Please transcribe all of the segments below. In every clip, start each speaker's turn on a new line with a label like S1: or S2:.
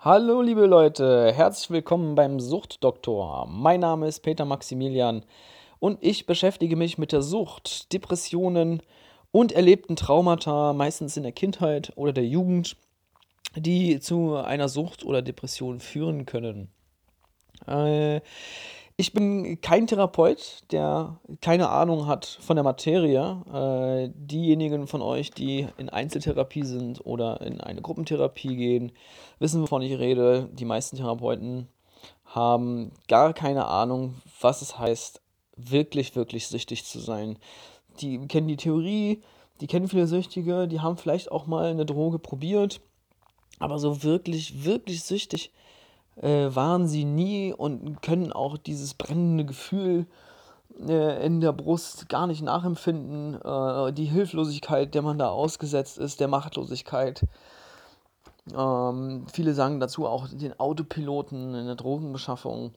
S1: Hallo liebe Leute, herzlich willkommen beim Suchtdoktor. Mein Name ist Peter Maximilian und ich beschäftige mich mit der Sucht, Depressionen und erlebten Traumata, meistens in der Kindheit oder der Jugend, die zu einer Sucht oder Depression führen können. Äh, ich bin kein Therapeut, der keine Ahnung hat von der Materie. Äh, diejenigen von euch, die in Einzeltherapie sind oder in eine Gruppentherapie gehen, wissen, wovon ich rede. Die meisten Therapeuten haben gar keine Ahnung, was es heißt, wirklich, wirklich süchtig zu sein. Die kennen die Theorie, die kennen viele Süchtige, die haben vielleicht auch mal eine Droge probiert, aber so wirklich, wirklich süchtig äh, waren sie nie und können auch dieses brennende Gefühl äh, in der Brust gar nicht nachempfinden. Äh, die Hilflosigkeit, der man da ausgesetzt ist, der Machtlosigkeit. Ähm, viele sagen dazu auch den Autopiloten in der Drogenbeschaffung.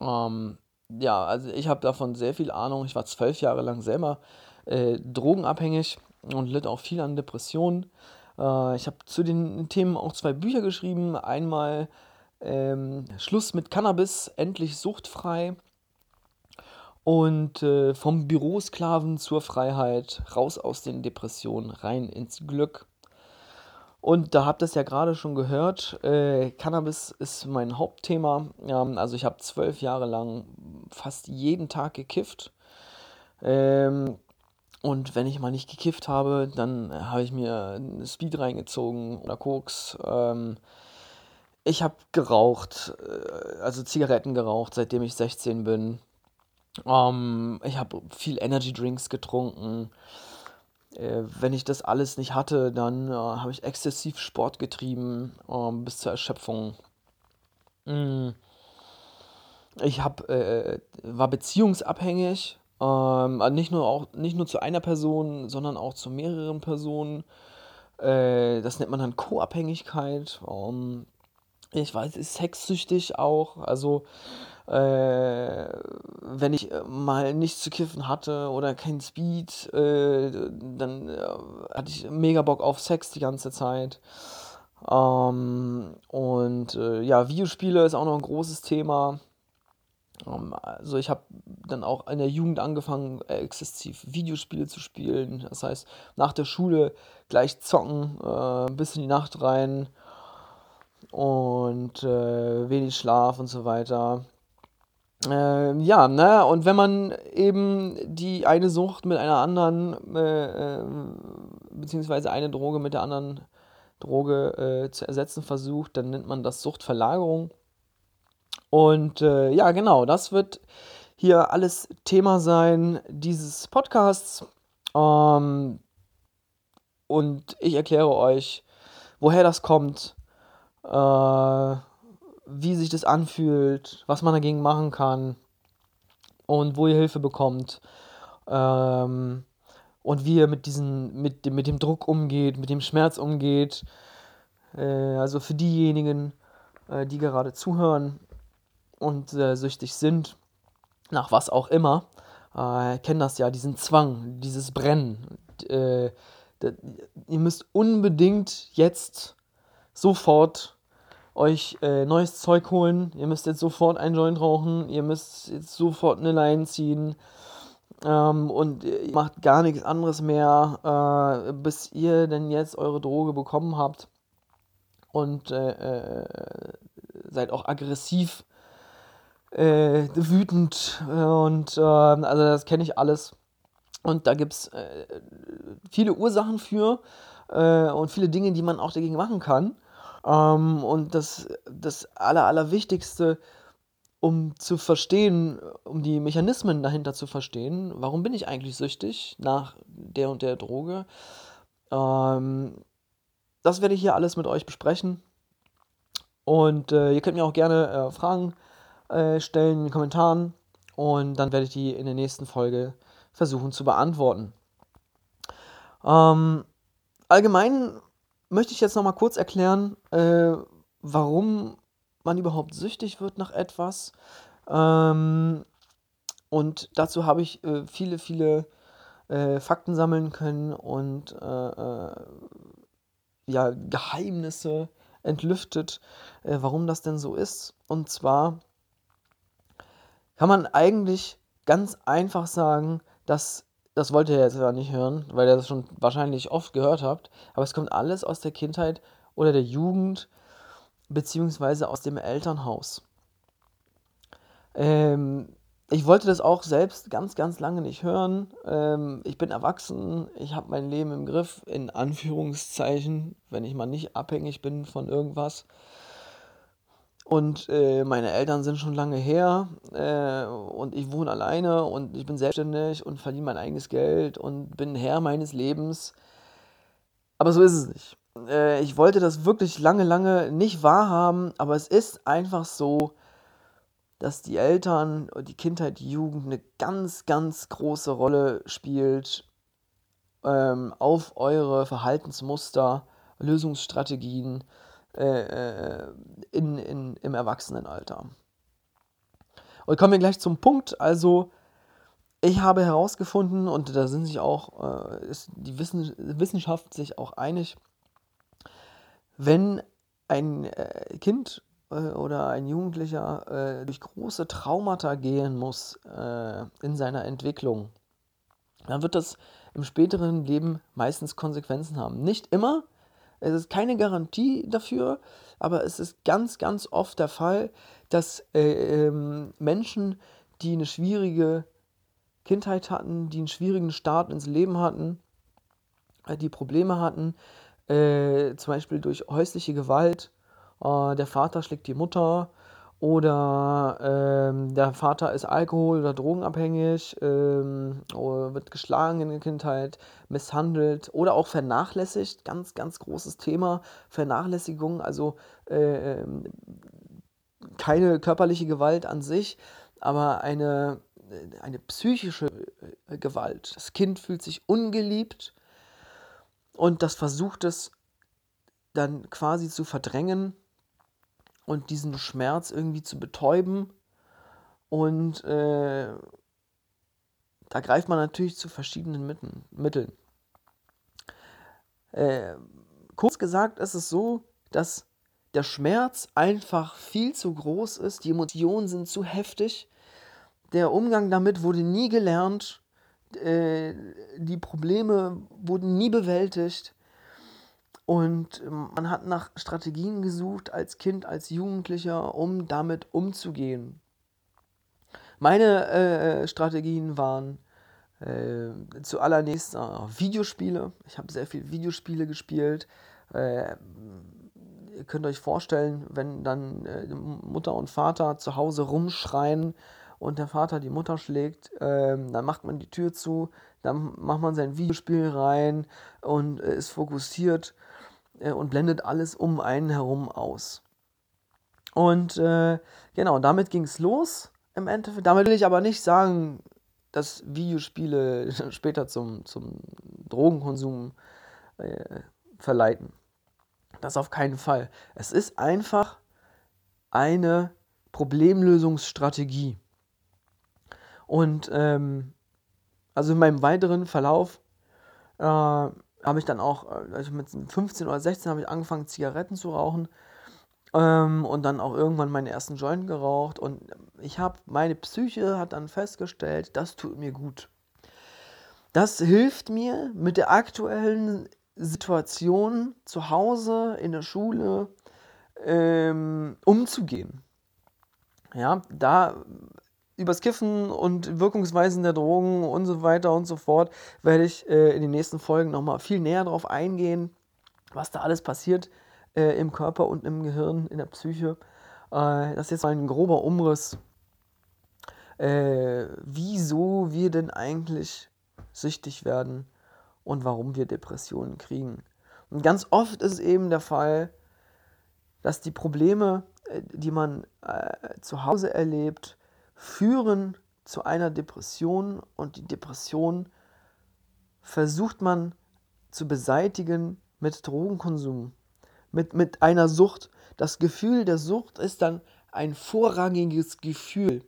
S1: Ähm, ja, also ich habe davon sehr viel Ahnung. Ich war zwölf Jahre lang selber äh, drogenabhängig und litt auch viel an Depressionen. Äh, ich habe zu den Themen auch zwei Bücher geschrieben. Einmal ähm, Schluss mit Cannabis, endlich suchtfrei. Und äh, vom Bürosklaven zur Freiheit, raus aus den Depressionen, rein ins Glück. Und da habt ihr es ja gerade schon gehört, äh, Cannabis ist mein Hauptthema. Ähm, also ich habe zwölf Jahre lang fast jeden Tag gekifft. Ähm, und wenn ich mal nicht gekifft habe, dann habe ich mir Speed reingezogen oder Koks. Ähm, ich habe geraucht, äh, also Zigaretten geraucht, seitdem ich 16 bin. Ähm, ich habe viel Energy Drinks getrunken. Äh, wenn ich das alles nicht hatte, dann äh, habe ich exzessiv Sport getrieben, ähm, bis zur Erschöpfung. Mm. Ich hab, äh, war beziehungsabhängig. Ähm, also nicht, nur auch, nicht nur zu einer Person, sondern auch zu mehreren Personen. Äh, das nennt man dann Co-Abhängigkeit. Ähm, ich weiß, ist sexsüchtig auch. Also, äh, wenn ich äh, mal nichts zu kiffen hatte oder kein Speed, äh, dann äh, hatte ich mega Bock auf Sex die ganze Zeit. Ähm, und äh, ja, Videospiele ist auch noch ein großes Thema. Ähm, also ich habe dann auch in der Jugend angefangen, exzessiv Videospiele zu spielen. Das heißt, nach der Schule gleich zocken, äh, bis in die Nacht rein und äh, wenig Schlaf und so weiter. Äh, ja, ne, und wenn man eben die eine Sucht mit einer anderen, äh, äh beziehungsweise eine Droge mit der anderen Droge äh, zu ersetzen versucht, dann nennt man das Suchtverlagerung. Und äh, ja, genau, das wird hier alles Thema sein dieses Podcasts. Ähm, und ich erkläre euch, woher das kommt, äh, wie sich das anfühlt, was man dagegen machen kann und wo ihr Hilfe bekommt. Ähm, und wie ihr mit, diesen, mit, dem, mit dem Druck umgeht, mit dem Schmerz umgeht. Äh, also für diejenigen, äh, die gerade zuhören und äh, süchtig sind, nach was auch immer, äh, kennen das ja, diesen Zwang, dieses Brennen. Äh, ihr müsst unbedingt jetzt sofort euch äh, neues Zeug holen. Ihr müsst jetzt sofort einen Joint rauchen. Ihr müsst jetzt sofort eine Line ziehen. Ähm, und ihr macht gar nichts anderes mehr, äh, bis ihr denn jetzt eure Droge bekommen habt. Und äh, äh seid auch aggressiv, äh, wütend. Und ähm, also das kenne ich alles. Und da gibt es äh, viele Ursachen für und viele Dinge, die man auch dagegen machen kann. Ähm, und das, das Aller, Allerwichtigste, um zu verstehen, um die Mechanismen dahinter zu verstehen, warum bin ich eigentlich süchtig nach der und der Droge, ähm, das werde ich hier alles mit euch besprechen. Und äh, ihr könnt mir auch gerne äh, Fragen äh, stellen in den Kommentaren und dann werde ich die in der nächsten Folge versuchen zu beantworten. Ähm, allgemein möchte ich jetzt noch mal kurz erklären, äh, warum man überhaupt süchtig wird nach etwas. Ähm, und dazu habe ich äh, viele, viele äh, Fakten sammeln können und äh, äh, ja, Geheimnisse entlüftet, äh, warum das denn so ist. Und zwar kann man eigentlich ganz einfach sagen, dass das wollt ihr jetzt ja nicht hören, weil ihr das schon wahrscheinlich oft gehört habt, aber es kommt alles aus der Kindheit oder der Jugend beziehungsweise aus dem Elternhaus. Ähm, ich wollte das auch selbst ganz, ganz lange nicht hören. Ähm, ich bin erwachsen, ich habe mein Leben im Griff, in Anführungszeichen, wenn ich mal nicht abhängig bin von irgendwas. Und äh, meine Eltern sind schon lange her äh, und ich wohne alleine und ich bin selbstständig und verdiene mein eigenes Geld und bin Herr meines Lebens. Aber so ist es nicht. Äh, ich wollte das wirklich lange, lange nicht wahrhaben, aber es ist einfach so, dass die Eltern, die Kindheit, die Jugend eine ganz, ganz große Rolle spielt ähm, auf eure Verhaltensmuster, Lösungsstrategien äh, äh, in, in, im Erwachsenenalter. Und kommen wir gleich zum Punkt. Also, ich habe herausgefunden, und da sind sich auch, äh, ist die Wissen, Wissenschaft sich auch einig, wenn ein äh, Kind äh, oder ein Jugendlicher äh, durch große Traumata gehen muss in seiner Entwicklung, dann wird das im späteren Leben meistens Konsequenzen haben. Nicht immer, es ist keine Garantie dafür, aber es ist ganz, ganz oft der Fall, dass äh, ähm, Menschen, die eine schwierige Kindheit hatten, die einen schwierigen Start ins Leben hatten, äh, die Probleme hatten, äh, zum Beispiel durch häusliche Gewalt äh, der Vater schlägt die Mutter oder ähm, der Vater ist alkohol- oder drogenabhängig, ähm, wird geschlagen in der Kindheit, misshandelt oder auch vernachlässigt. Ganz, ganz großes Thema. Vernachlässigung, also äh, keine körperliche Gewalt an sich, aber eine, eine psychische äh, Gewalt. Das Kind fühlt sich ungeliebt und das versucht es dann quasi zu verdrängen und diesen Schmerz irgendwie zu betäuben. Und äh, da greift man natürlich zu verschiedenen Mitten, Mitteln. Äh, kurz gesagt ist es so, dass der Schmerz einfach viel zu groß ist, die Emotionen sind zu heftig, der Umgang damit wurde nie gelernt, äh, die Probleme wurden nie bewältigt und ähm, man hat nach Strategien gesucht als Kind, als Jugendlicher, um damit umzugehen. Meine äh, Strategien waren äh, zuallererst äh, Videospiele. Ich habe sehr viel Videospiele gespielt. Äh, ihr könnt euch vorstellen, wenn dann äh, Mutter und Vater zu Hause rumschreien und der Vater die Mutter schlägt, ähm, dann macht man die Tür zu, dann macht man sein Videospiel rein und äh, ist fokussiert äh, und blendet alles um einen herum aus. Und äh, genau, damit ging es los im Endeffekt. Damit will ich aber nicht sagen, dass Videospiele später zum, zum Drogenkonsum äh, verleiten. Das auf keinen Fall. Es ist einfach eine Problemlösungsstrategie. Und ähm, also in meinem weiteren Verlauf äh, habe ich dann auch, äh, also mit 15 oder 16 habe ich angefangen, Zigaretten zu rauchen. Ähm, und dann auch irgendwann meinen ersten Joint geraucht. Und ich habe, meine Psyche hat dann festgestellt, das tut mir gut. Das hilft mir mit der aktuellen Situation zu Hause, in der Schule, ähm, umzugehen. Ja, da übers Kiffen und Wirkungsweisen der Drogen und so weiter und so fort werde ich äh, in den nächsten Folgen nochmal viel näher darauf eingehen, was da alles passiert äh, im Körper und im Gehirn, in der Psyche. Äh, das ist jetzt mal ein grober Umriss, äh, wieso wir denn eigentlich süchtig werden und warum wir Depressionen kriegen. Und ganz oft ist eben der Fall, dass die Probleme, äh, die man äh, zu Hause erlebt, führen zu einer Depression und die Depression versucht man zu beseitigen mit Drogenkonsum, mit, mit einer Sucht. Das Gefühl der Sucht ist dann ein vorrangiges Gefühl.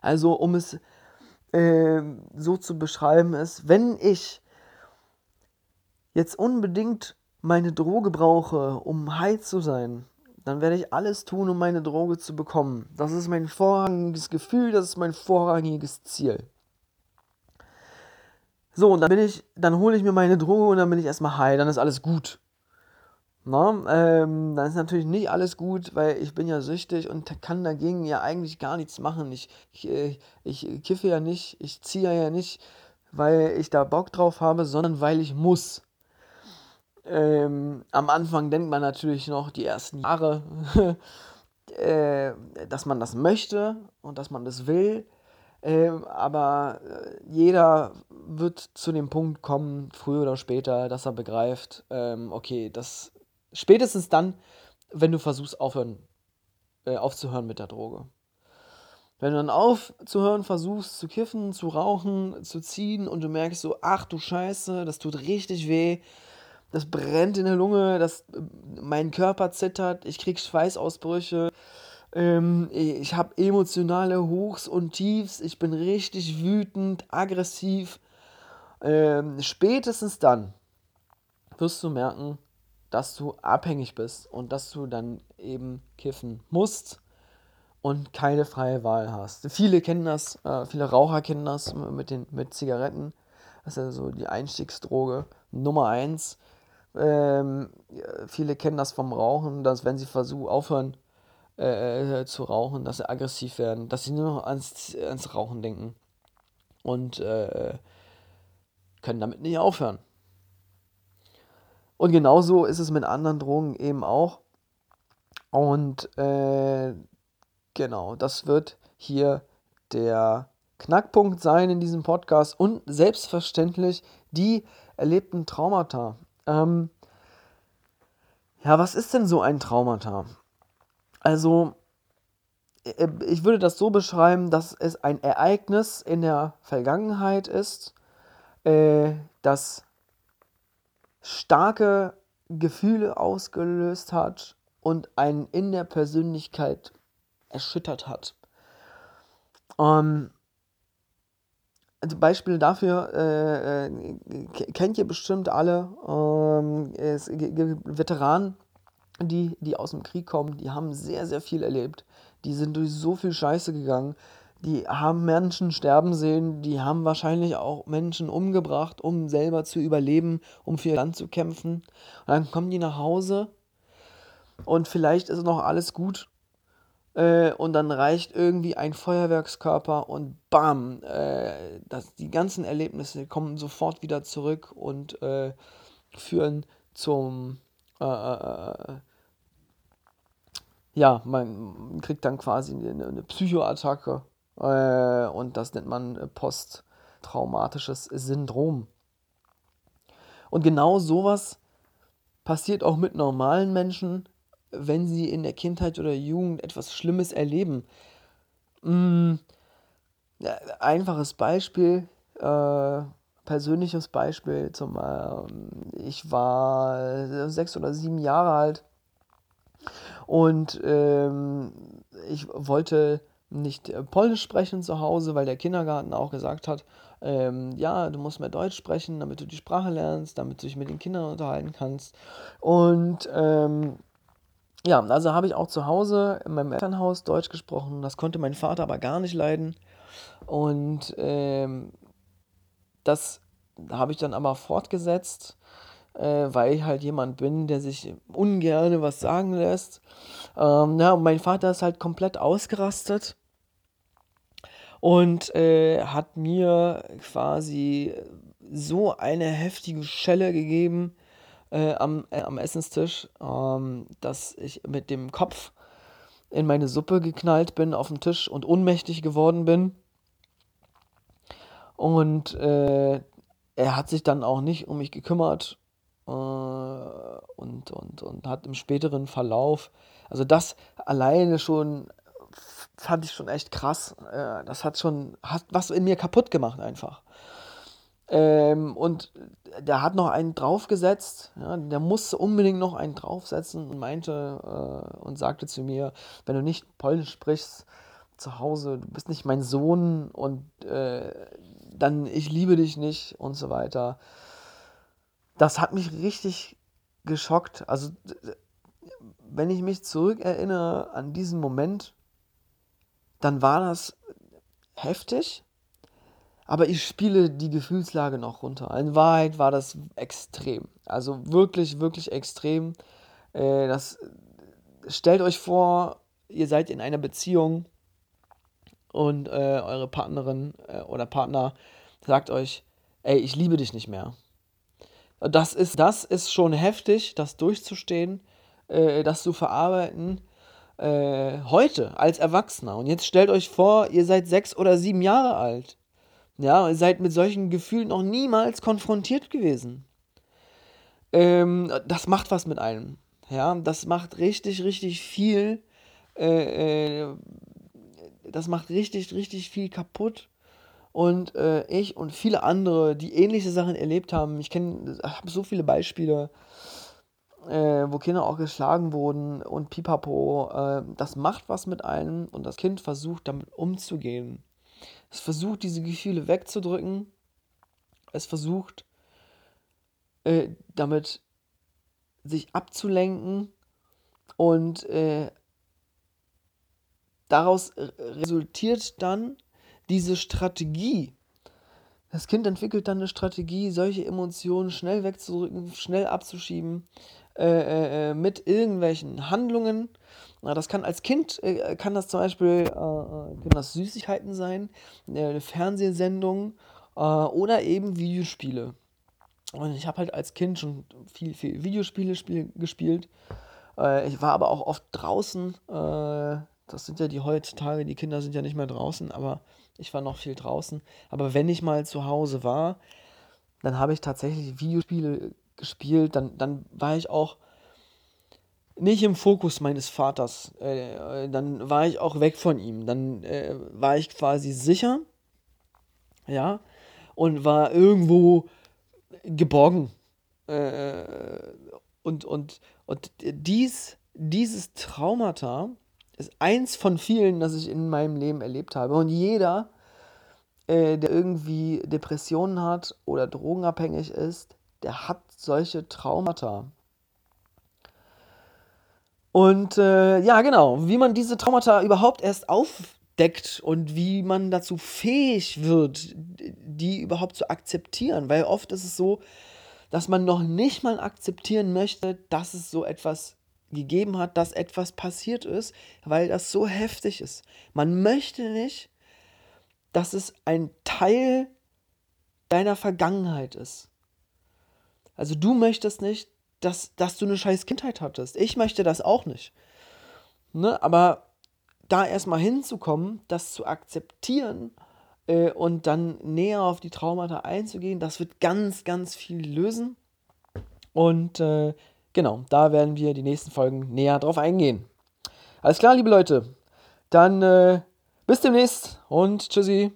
S1: Also um es äh, so zu beschreiben ist, wenn ich jetzt unbedingt meine Droge brauche, um high zu sein, dann werde ich alles tun, um meine Droge zu bekommen. Das ist mein vorrangiges Gefühl, das ist mein vorrangiges Ziel. So, und dann bin ich, dann hole ich mir meine Droge und dann bin ich erstmal high, dann ist alles gut. Na, ähm, dann ist natürlich nicht alles gut, weil ich bin ja süchtig und kann dagegen ja eigentlich gar nichts machen. Ich, ich, äh, ich kiffe ja nicht, ich ziehe ja nicht, weil ich da Bock drauf habe, sondern weil ich muss. Ähm, am Anfang denkt man natürlich noch die ersten Jahre, äh, dass man das möchte und dass man das will. Ähm, aber äh, jeder wird zu dem Punkt kommen, früher oder später, dass er begreift, ähm, okay, das spätestens dann, wenn du versuchst aufhören, äh, aufzuhören mit der Droge. Wenn du dann aufzuhören versuchst, zu kiffen, zu rauchen, zu ziehen und du merkst so, ach du Scheiße, das tut richtig weh, das brennt in der Lunge, das, mein Körper zittert, ich krieg Schweißausbrüche, ähm, ich habe emotionale Hochs und Tiefs, ich bin richtig wütend, aggressiv. Ähm, spätestens dann wirst du merken, dass du abhängig bist und dass du dann eben kiffen musst und keine freie Wahl hast. Viele kennen das, äh, viele Raucher kennen das mit, den, mit Zigaretten. Das ist also die Einstiegsdroge Nummer eins. Ähm, viele kennen das vom Rauchen, dass wenn sie versuchen aufhören äh, äh, zu rauchen, dass sie aggressiv werden, dass sie nur noch ans, ans Rauchen denken und äh, können damit nicht aufhören. Und genauso ist es mit anderen Drogen eben auch. Und äh, genau, das wird hier der Knackpunkt sein in diesem Podcast und selbstverständlich die erlebten Traumata. Ähm, ja, was ist denn so ein Traumata? Also, äh, ich würde das so beschreiben, dass es ein Ereignis in der Vergangenheit ist, äh, das starke Gefühle ausgelöst hat und einen in der Persönlichkeit erschüttert hat. Ähm, also Beispiele dafür äh, äh, kennt ihr bestimmt alle. Ähm, es gibt Veteranen, die, die aus dem Krieg kommen, die haben sehr, sehr viel erlebt. Die sind durch so viel Scheiße gegangen. Die haben Menschen sterben sehen, die haben wahrscheinlich auch Menschen umgebracht, um selber zu überleben, um für ihr Land zu kämpfen. Und dann kommen die nach Hause und vielleicht ist noch alles gut äh, und dann reicht irgendwie ein Feuerwerkskörper und bam, äh, das, die ganzen Erlebnisse kommen sofort wieder zurück und äh, führen zum, äh, äh, ja, man kriegt dann quasi eine, eine Psychoattacke und das nennt man posttraumatisches Syndrom. Und genau sowas passiert auch mit normalen Menschen, wenn sie in der Kindheit oder Jugend etwas Schlimmes erleben. Mm, einfaches Beispiel, äh, persönliches Beispiel. Zum, äh, ich war sechs oder sieben Jahre alt und ähm, ich wollte nicht Polnisch sprechen zu Hause, weil der Kindergarten auch gesagt hat, ähm, ja, du musst mehr Deutsch sprechen, damit du die Sprache lernst, damit du dich mit den Kindern unterhalten kannst. Und ähm, ja, also habe ich auch zu Hause in meinem Elternhaus Deutsch gesprochen. Das konnte mein Vater aber gar nicht leiden. Und ähm, das habe ich dann aber fortgesetzt, äh, weil ich halt jemand bin, der sich ungern was sagen lässt. Ähm, ja, und mein Vater ist halt komplett ausgerastet und äh, hat mir quasi so eine heftige Schelle gegeben, äh, am, äh, am Essenstisch, ähm, dass ich mit dem Kopf in meine Suppe geknallt bin auf dem Tisch und ohnmächtig geworden bin. Und äh, er hat sich dann auch nicht um mich gekümmert äh, und, und, und hat im späteren Verlauf, also das alleine schon fand ich schon echt krass. Äh, das hat schon, hat was in mir kaputt gemacht einfach. Ähm, und der hat noch einen draufgesetzt, ja, der musste unbedingt noch einen draufsetzen und meinte äh, und sagte zu mir, wenn du nicht Polnisch sprichst zu Hause, du bist nicht mein Sohn und äh, dann ich liebe dich nicht und so weiter. Das hat mich richtig geschockt. Also, wenn ich mich zurückerinnere an diesen Moment, dann war das heftig, aber ich spiele die Gefühlslage noch runter. In Wahrheit war das extrem. Also wirklich, wirklich extrem. Äh, das, stellt euch vor, ihr seid in einer Beziehung und äh, eure Partnerin äh, oder Partner sagt euch, ey, ich liebe dich nicht mehr. Das ist, das ist schon heftig, das durchzustehen, äh, das zu verarbeiten. Äh, heute als Erwachsener. Und jetzt stellt euch vor, ihr seid sechs oder sieben Jahre alt. Ja, ihr seid mit solchen Gefühlen noch niemals konfrontiert gewesen. Ähm, das macht was mit einem. Ja, das macht richtig, richtig viel. Äh, äh das macht richtig, richtig viel kaputt. Und äh, ich und viele andere, die ähnliche Sachen erlebt haben, ich kenne, habe so viele Beispiele, äh, wo Kinder auch geschlagen wurden und pipapo, äh, das macht was mit einem und das Kind versucht damit umzugehen. Es versucht diese Gefühle wegzudrücken. Es versucht äh, damit sich abzulenken und äh, daraus resultiert dann diese Strategie. Das Kind entwickelt dann eine Strategie, solche Emotionen schnell wegzudrücken, schnell abzuschieben, äh, äh, äh mit irgendwelchen Handlungen. Na, das kann als Kind, äh, kann das zum Beispiel äh, äh können das Süßigkeiten sein, eine Fernsehsendung oder eben Videospiele. Und ich habe halt als Kind schon viel, viel Videospiele spiel, gespielt. ich war aber auch oft draußen. das sind ja die heutzutage, die Kinder sind ja nicht mehr draußen, aber ich war noch viel draußen. Aber wenn ich mal zu Hause war, dann habe ich tatsächlich Videospiele gespielt. Dann, dann war ich auch nicht im Fokus meines Vaters. Äh, dann war ich auch weg von ihm. Dann äh, war ich quasi sicher. Ja. Und war irgendwo geborgen. Äh, und, und, und dies, dieses Traumata ist eins von vielen, das ich in meinem Leben erlebt habe. Und jeder, äh, der irgendwie Depressionen hat oder drogenabhängig ist, der hat solche Traumata. Und äh, ja, genau, wie man diese Traumata überhaupt erst aufdeckt und wie man dazu fähig wird, die überhaupt zu akzeptieren. Weil oft ist es so, dass man noch nicht mal akzeptieren möchte, dass es so etwas gegeben hat, dass etwas passiert ist, weil das so heftig ist. Man möchte nicht, dass es ein Teil deiner Vergangenheit ist. Also du möchtest nicht, dass, dass du eine scheiß Kindheit hattest. Ich möchte das auch nicht. Ne? Aber da erstmal hinzukommen, das zu akzeptieren äh, und dann näher auf die Traumata einzugehen, das wird ganz, ganz viel lösen. Und äh, Genau, da werden wir die nächsten Folgen näher drauf eingehen. Alles klar, liebe Leute. Dann äh, bis demnächst und tschüssi.